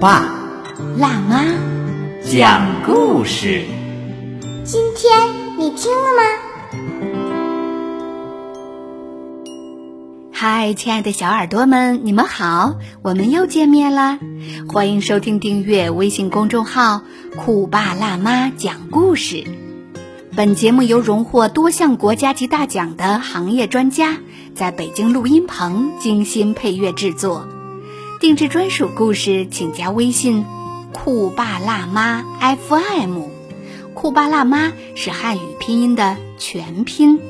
爸辣妈，讲故事。今天你听了吗？嗨，亲爱的小耳朵们，你们好，我们又见面啦！欢迎收听、订阅微信公众号“酷爸辣妈讲故事”。本节目由荣获多项国家级大奖的行业专家在北京录音棚精心配乐制作。定制专属故事，请加微信“酷爸辣妈 FM”。酷爸辣妈是汉语拼音的全拼。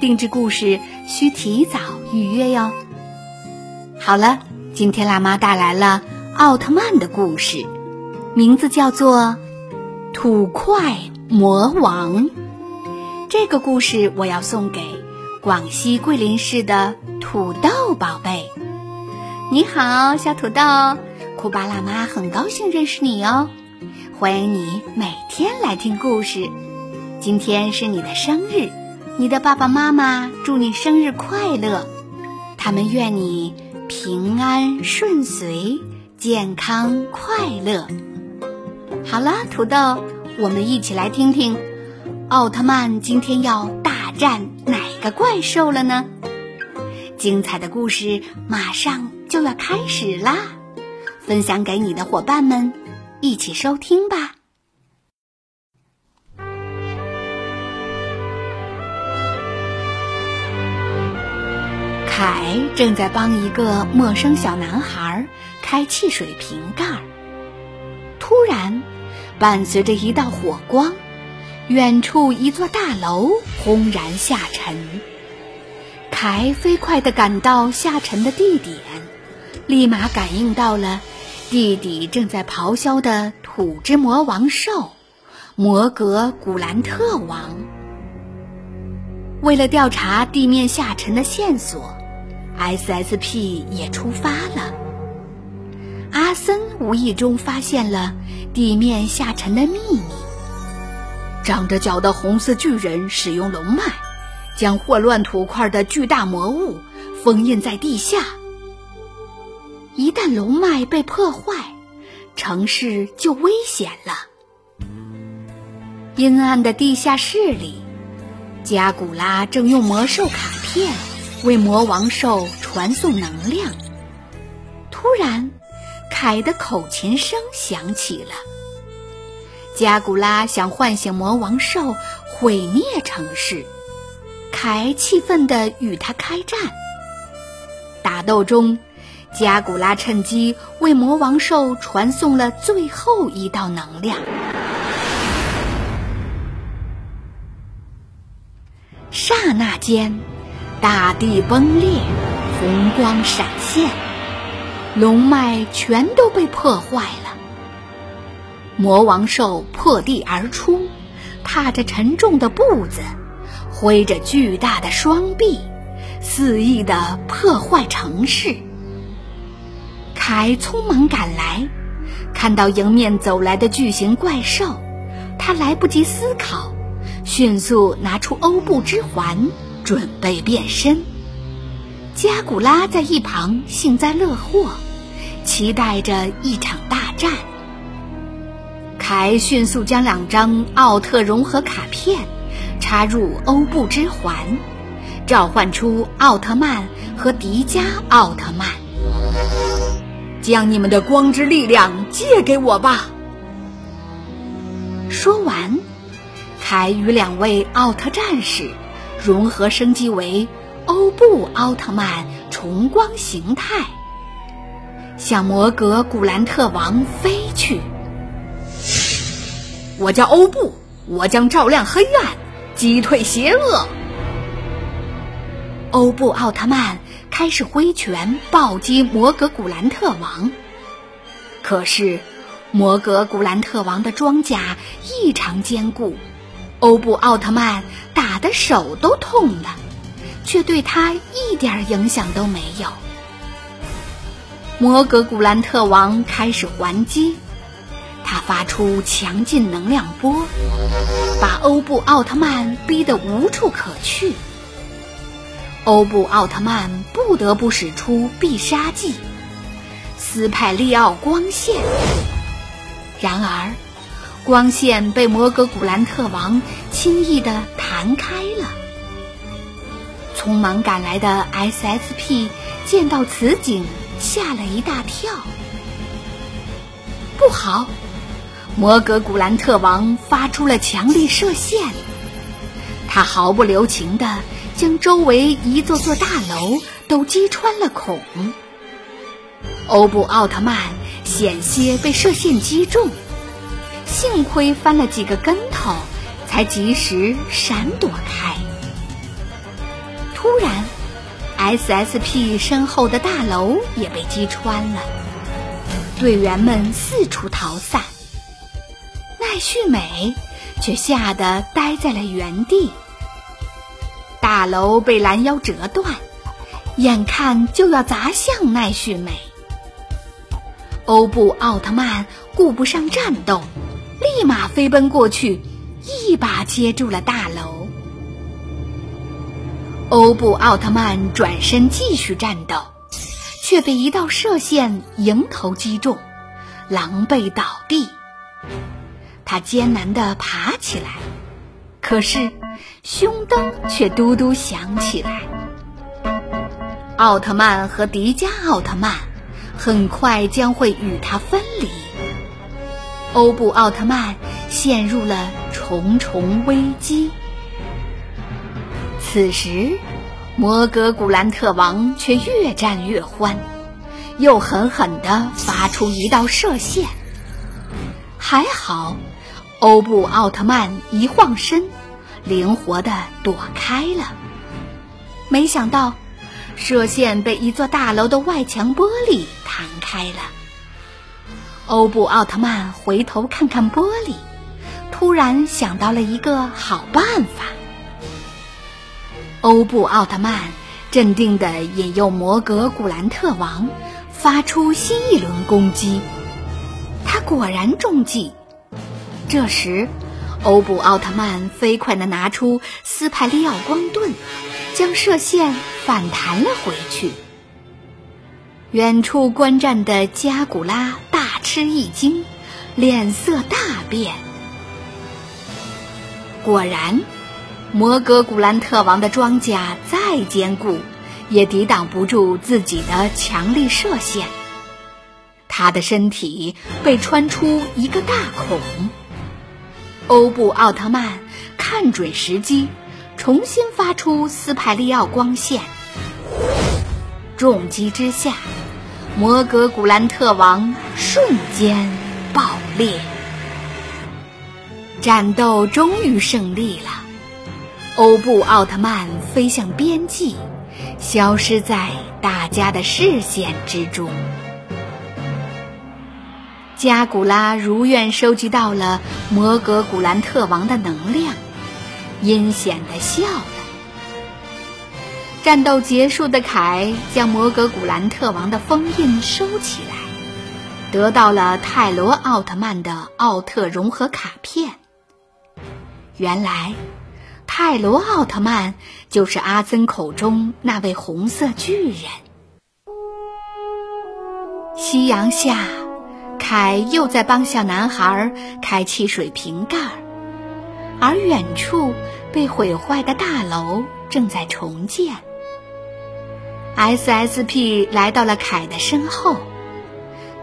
定制故事需提早预约哟。好了，今天辣妈带来了奥特曼的故事，名字叫做《土块魔王》。这个故事我要送给广西桂林市的土豆宝贝。你好，小土豆，库巴辣妈很高兴认识你哦，欢迎你每天来听故事。今天是你的生日，你的爸爸妈妈祝你生日快乐，他们愿你平安顺遂、健康快乐。好了，土豆，我们一起来听听奥特曼今天要大战哪个怪兽了呢？精彩的故事马上就要开始啦！分享给你的伙伴们，一起收听吧。凯正在帮一个陌生小男孩开汽水瓶盖，突然，伴随着一道火光，远处一座大楼轰然下沉。凯飞快地赶到下沉的地点，立马感应到了地底正在咆哮的土之魔王兽——摩格古兰特王。为了调查地面下沉的线索，SSP 也出发了。阿森无意中发现了地面下沉的秘密：长着脚的红色巨人使用龙脉。将霍乱土块的巨大魔物封印在地下。一旦龙脉被破坏，城市就危险了。阴暗的地下室里，加古拉正用魔兽卡片为魔王兽传送能量。突然，凯的口琴声响起了。加古拉想唤醒魔王兽，毁灭城市。凯气愤地与他开战。打斗中，加古拉趁机为魔王兽传送了最后一道能量。刹那间，大地崩裂，红光闪现，龙脉全都被破坏了。魔王兽破地而出，踏着沉重的步子。挥着巨大的双臂，肆意的破坏城市。凯匆忙赶来，看到迎面走来的巨型怪兽，他来不及思考，迅速拿出欧布之环，准备变身。加古拉在一旁幸灾乐祸，期待着一场大战。凯迅速将两张奥特融合卡片。插入欧布之环，召唤出奥特曼和迪迦奥特曼。将你们的光之力量借给我吧！说完，凯与两位奥特战士融合升级为欧布奥特曼重光形态，向摩格古兰特王飞去。我叫欧布，我将照亮黑暗。击退邪恶！欧布奥特曼开始挥拳暴击摩格古兰特王。可是，摩格古兰特王的装甲异常坚固，欧布奥特曼打的手都痛了，却对他一点影响都没有。摩格古兰特王开始还击，他发出强劲能量波，把欧布奥特曼逼得无处可去。欧布奥特曼不得不使出必杀技——斯派利奥光线。然而，光线被摩格古兰特王轻易地弹开了。匆忙赶来的 SSP 见到此景。吓了一大跳！不好，摩格古兰特王发出了强力射线，他毫不留情地将周围一座座大楼都击穿了孔。欧布奥特曼险些被射线击中，幸亏翻了几个跟头，才及时闪躲开。突然。SSP 身后的大楼也被击穿了，队员们四处逃散，奈绪美却吓得呆在了原地。大楼被拦腰折断，眼看就要砸向奈绪美。欧布奥特曼顾不上战斗，立马飞奔过去，一把接住了大楼。欧布奥特曼转身继续战斗，却被一道射线迎头击中，狼狈倒地。他艰难地爬起来，可是胸灯却嘟嘟响起来。奥特曼和迪迦奥特曼很快将会与他分离，欧布奥特曼陷入了重重危机。此时，摩格古兰特王却越战越欢，又狠狠地发出一道射线。还好，欧布奥特曼一晃身，灵活地躲开了。没想到，射线被一座大楼的外墙玻璃弹开了。欧布奥特曼回头看看玻璃，突然想到了一个好办法。欧布奥特曼镇定地引诱摩格古兰特王发出新一轮攻击，他果然中计。这时，欧布奥特曼飞快地拿出斯派利奥光盾，将射线反弹了回去。远处观战的加古拉大吃一惊，脸色大变。果然。摩格古兰特王的装甲再坚固，也抵挡不住自己的强力射线。他的身体被穿出一个大孔。欧布奥特曼看准时机，重新发出斯派利奥光线。重击之下，摩格古兰特王瞬间爆裂。战斗终于胜利了。欧布奥特曼飞向边际，消失在大家的视线之中。加古拉如愿收集到了摩格古兰特王的能量，阴险的笑了。战斗结束的凯将摩格古兰特王的封印收起来，得到了泰罗奥特曼的奥特融合卡片。原来。泰罗奥特曼就是阿森口中那位红色巨人。夕阳下，凯又在帮小男孩开汽水瓶盖，而远处被毁坏的大楼正在重建。SSP 来到了凯的身后，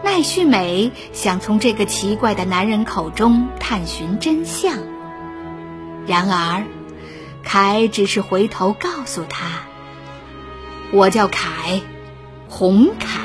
奈绪美想从这个奇怪的男人口中探寻真相，然而。凯只是回头告诉他：“我叫凯，红凯。”